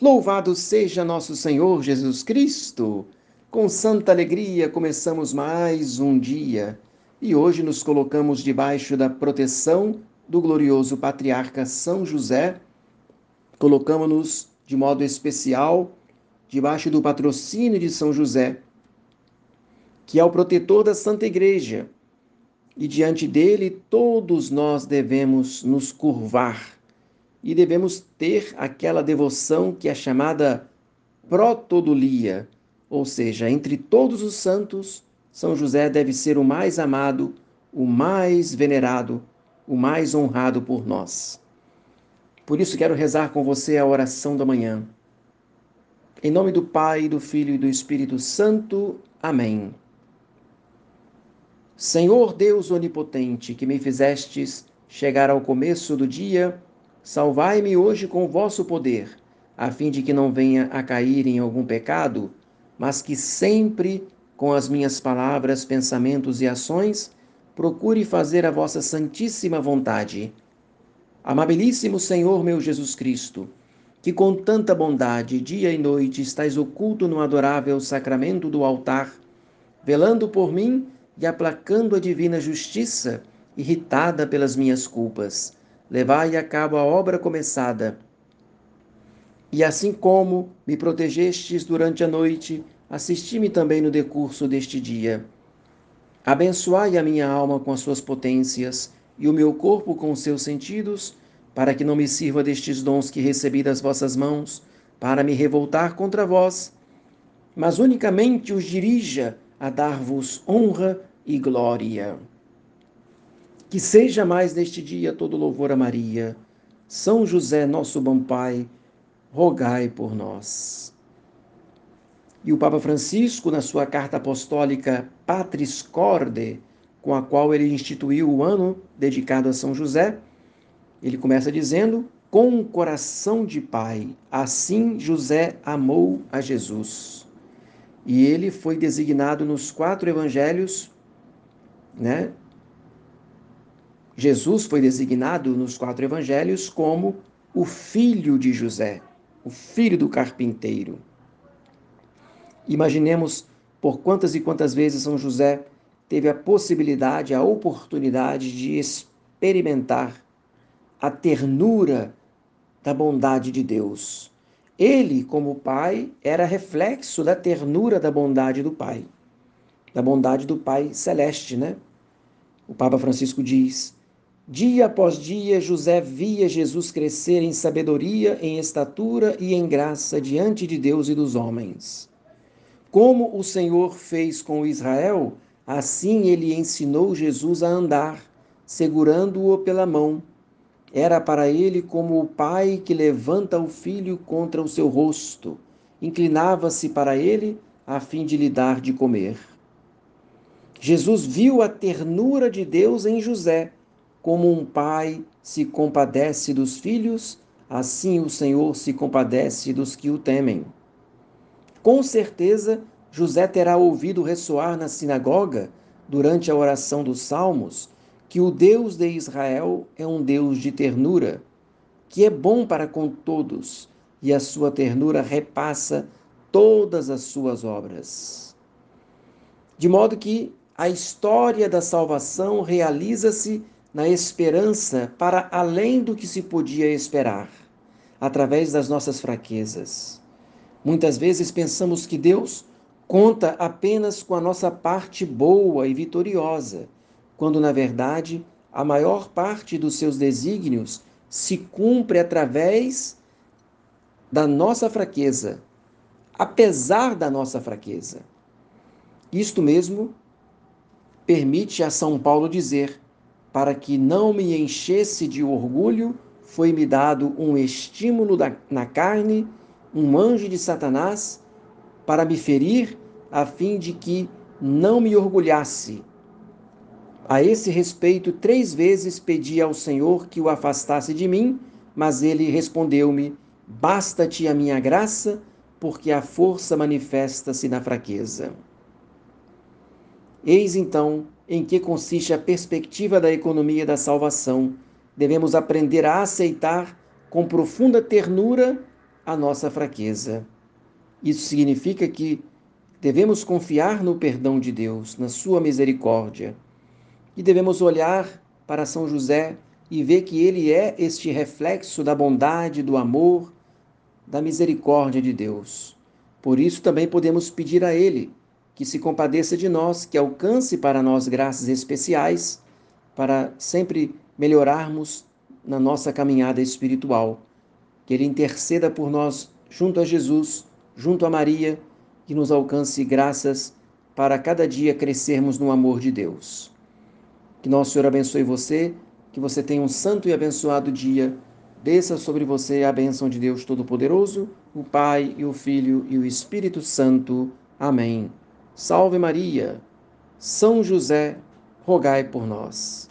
Louvado seja nosso Senhor Jesus Cristo! Com santa alegria começamos mais um dia e hoje nos colocamos debaixo da proteção do glorioso patriarca São José. Colocamos-nos de modo especial debaixo do patrocínio de São José, que é o protetor da Santa Igreja, e diante dele todos nós devemos nos curvar e devemos ter aquela devoção que é chamada protodolia, ou seja, entre todos os santos, São José deve ser o mais amado, o mais venerado, o mais honrado por nós. Por isso quero rezar com você a oração da manhã. Em nome do Pai, do Filho e do Espírito Santo. Amém. Senhor Deus onipotente, que me fizestes chegar ao começo do dia, Salvai-me hoje com o vosso poder, a fim de que não venha a cair em algum pecado, mas que sempre, com as minhas palavras, pensamentos e ações, procure fazer a vossa santíssima vontade. Amabilíssimo Senhor meu Jesus Cristo, que com tanta bondade, dia e noite, estais oculto no adorável sacramento do altar, velando por mim e aplacando a divina justiça, irritada pelas minhas culpas levai a cabo a obra começada. E assim como me protegestes durante a noite, assisti-me também no decurso deste dia. Abençoai a minha alma com as suas potências e o meu corpo com os seus sentidos, para que não me sirva destes dons que recebi das vossas mãos, para me revoltar contra vós, mas unicamente os dirija a dar-vos honra e glória. Que seja mais neste dia todo louvor a Maria. São José, nosso bom Pai, rogai por nós. E o Papa Francisco, na sua carta apostólica Patris Corde, com a qual ele instituiu o ano dedicado a São José, ele começa dizendo: Com um coração de pai, assim José amou a Jesus. E ele foi designado nos quatro evangelhos, né, Jesus foi designado nos quatro evangelhos como o filho de José, o filho do carpinteiro. Imaginemos por quantas e quantas vezes São José teve a possibilidade, a oportunidade de experimentar a ternura da bondade de Deus. Ele, como pai, era reflexo da ternura da bondade do pai, da bondade do Pai celeste, né? O Papa Francisco diz: Dia após dia, José via Jesus crescer em sabedoria, em estatura e em graça diante de Deus e dos homens. Como o Senhor fez com Israel, assim ele ensinou Jesus a andar, segurando-o pela mão. Era para ele como o pai que levanta o filho contra o seu rosto, inclinava-se para ele a fim de lhe dar de comer. Jesus viu a ternura de Deus em José como um pai se compadece dos filhos, assim o Senhor se compadece dos que o temem. Com certeza, José terá ouvido ressoar na sinagoga, durante a oração dos Salmos, que o Deus de Israel é um Deus de ternura, que é bom para com todos, e a sua ternura repassa todas as suas obras. De modo que a história da salvação realiza-se na esperança para além do que se podia esperar, através das nossas fraquezas. Muitas vezes pensamos que Deus conta apenas com a nossa parte boa e vitoriosa, quando na verdade a maior parte dos seus desígnios se cumpre através da nossa fraqueza, apesar da nossa fraqueza. Isto mesmo permite a São Paulo dizer: para que não me enchesse de orgulho, foi-me dado um estímulo da, na carne, um anjo de Satanás, para me ferir, a fim de que não me orgulhasse. A esse respeito, três vezes pedi ao Senhor que o afastasse de mim, mas ele respondeu-me: Basta-te a minha graça, porque a força manifesta-se na fraqueza. Eis então em que consiste a perspectiva da economia da salvação. Devemos aprender a aceitar com profunda ternura a nossa fraqueza. Isso significa que devemos confiar no perdão de Deus, na sua misericórdia. E devemos olhar para São José e ver que ele é este reflexo da bondade, do amor, da misericórdia de Deus. Por isso também podemos pedir a ele que se compadeça de nós, que alcance para nós graças especiais para sempre melhorarmos na nossa caminhada espiritual. Que Ele interceda por nós junto a Jesus, junto a Maria, que nos alcance graças para cada dia crescermos no amor de Deus. Que nosso Senhor abençoe você, que você tenha um santo e abençoado dia. Desça sobre você a bênção de Deus Todo-Poderoso, o Pai e o Filho e o Espírito Santo. Amém. Salve Maria! São José, rogai por nós.